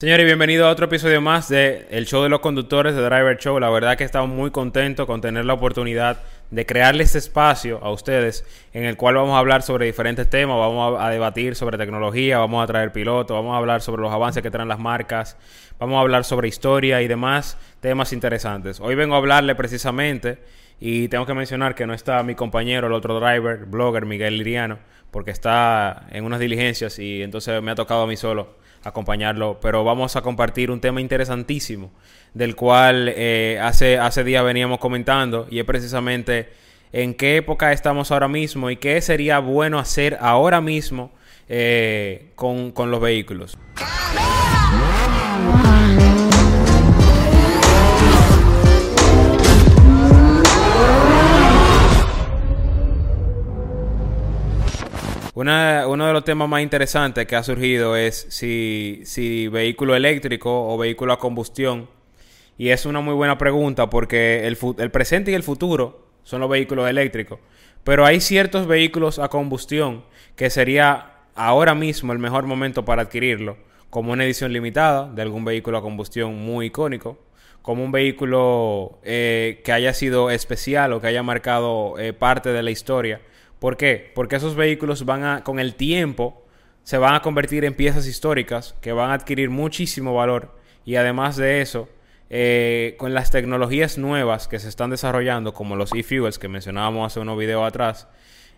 Señores, bienvenido a otro episodio más de El Show de los Conductores de Driver Show. La verdad que estamos muy contentos con tener la oportunidad de crearle este espacio a ustedes en el cual vamos a hablar sobre diferentes temas, vamos a, debatir sobre tecnología, vamos a traer pilotos, vamos a hablar sobre los avances que traen las marcas, vamos a hablar sobre historia y demás temas interesantes. Hoy vengo a hablarle precisamente y tengo que mencionar que no está mi compañero, el otro driver, blogger Miguel Liriano, porque está en unas diligencias y entonces me ha tocado a mí solo acompañarlo, pero vamos a compartir un tema interesantísimo del cual eh, hace, hace días veníamos comentando y es precisamente en qué época estamos ahora mismo y qué sería bueno hacer ahora mismo eh, con, con los vehículos. Uno de los temas más interesantes que ha surgido es si, vehículo eléctrico o vehículo a combustión. Y es una muy buena pregunta porque el, el presente y el futuro son los vehículos eléctricos. Pero hay ciertos vehículos a combustión que sería ahora mismo el mejor momento para adquirirlo, como una edición limitada de algún vehículo a combustión muy icónico, como un vehículo eh, que haya sido especial o que haya marcado eh, parte de la historia ¿Por qué? Porque esos vehículos van a, con el tiempo, se van a convertir en piezas históricas que van a adquirir muchísimo valor y además de eso, eh, con las tecnologías nuevas que se están desarrollando, como los e-fuels que mencionábamos hace unos videos atrás,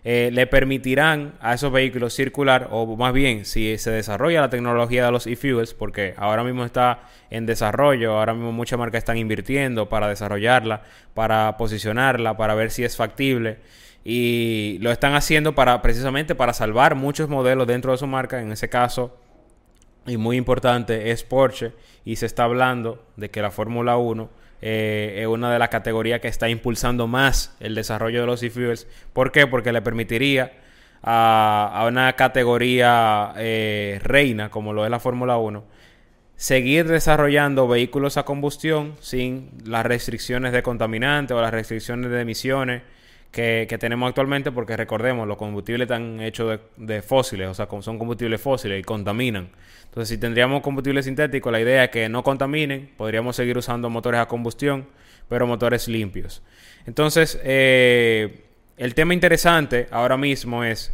eh, le permitirán a esos vehículos circular, o más bien, si se desarrolla la tecnología de los e-fuels, porque ahora mismo está en desarrollo, ahora mismo muchas marcas están invirtiendo para desarrollarla, para posicionarla, para ver si es factible y lo están haciendo para precisamente para salvar muchos modelos dentro de su marca. En ese caso, y muy importante, es Porsche y se está hablando de que la Fórmula 1 eh, es una de las categorías que está impulsando más el desarrollo de los e-fuels. ¿Por qué? Porque le permitiría a, una categoría eh, reina como lo es la Fórmula 1 seguir desarrollando vehículos a combustión sin las restricciones de contaminantes o las restricciones de emisiones que, tenemos actualmente, porque recordemos, los combustibles están hechos de, fósiles, o sea, son combustibles fósiles y contaminan. Entonces, si tendríamos combustible sintético, la idea es que no contaminen, podríamos seguir usando motores a combustión, pero motores limpios. Entonces, eh, el tema interesante ahora mismo es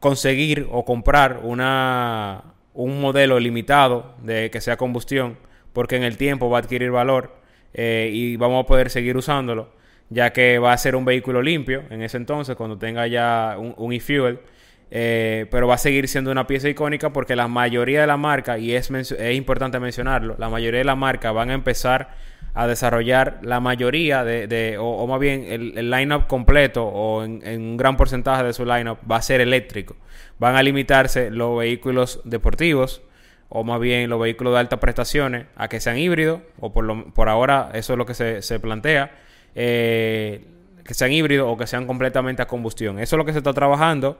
conseguir o comprar una, un modelo limitado de que sea combustión, porque en el tiempo va a adquirir valor eh, y vamos a poder seguir usándolo ya que va a ser un vehículo limpio en ese entonces, cuando tenga ya un, e-fuel. Eh, pero va a seguir siendo una pieza icónica porque la mayoría de la marca, y es, es importante mencionarlo, la mayoría de la marca van a empezar a desarrollar la mayoría de, o, más bien el, el line-up completo o en, un gran porcentaje de su line-up va a ser eléctrico. Van a limitarse los vehículos deportivos o más bien los vehículos de altas prestaciones a que sean híbridos o por, lo, por ahora eso es lo que se, se plantea eh, que sean híbridos o que sean completamente a combustión. Eso es lo que se está trabajando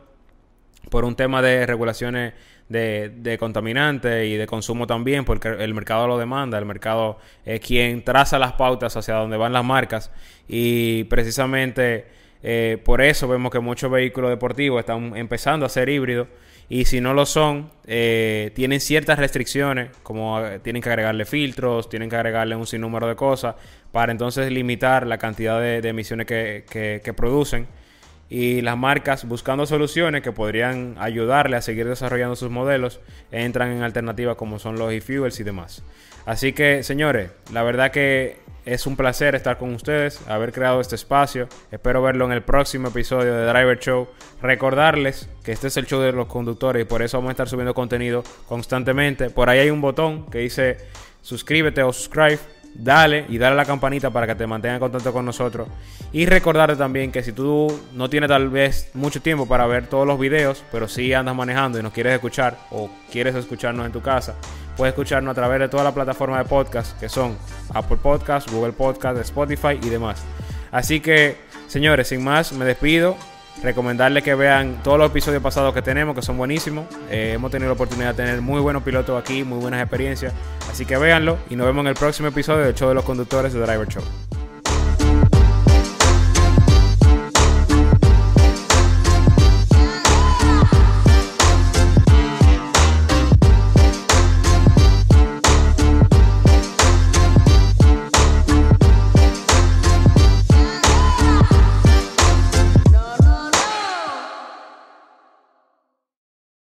por un tema de regulaciones de, contaminantes y de consumo también, porque el mercado lo demanda, el mercado es quien traza las pautas hacia donde van las marcas y precisamente eh, por eso vemos que muchos vehículos deportivos están empezando a ser híbridos y si no lo son, eh, tienen ciertas restricciones, como eh, tienen que agregarle filtros, tienen que agregarle un sinnúmero de cosas, para entonces limitar la cantidad de, emisiones que, que, producen. Y las marcas, buscando soluciones que podrían ayudarle a seguir desarrollando sus modelos, entran en alternativas como son los e-fuels y demás. Así que, señores, la verdad que es un placer estar con ustedes, haber creado este espacio. Espero verlo en el próximo episodio de Driver Show. Recordarles que este es el show de los conductores y por eso vamos a estar subiendo contenido constantemente. Por ahí hay un botón que dice suscríbete o subscribe dale y dale a la campanita para que te mantenga en contacto con nosotros. Y recordarte también que si tú no tienes tal vez mucho tiempo para ver todos los videos, pero si andas manejando y nos quieres escuchar o quieres escucharnos en tu casa, puedes escucharnos a través de toda la plataforma de podcast que son Apple Podcast, Google Podcast, Spotify y demás. Así que, señores, sin más, me despido. Recomendarles que vean todos los episodios pasados que tenemos, que son buenísimos. Eh, hemos tenido la oportunidad de tener muy buenos pilotos aquí, muy buenas experiencias. Así que véanlo y nos vemos en el próximo episodio del Show de los Conductores de Driver Show.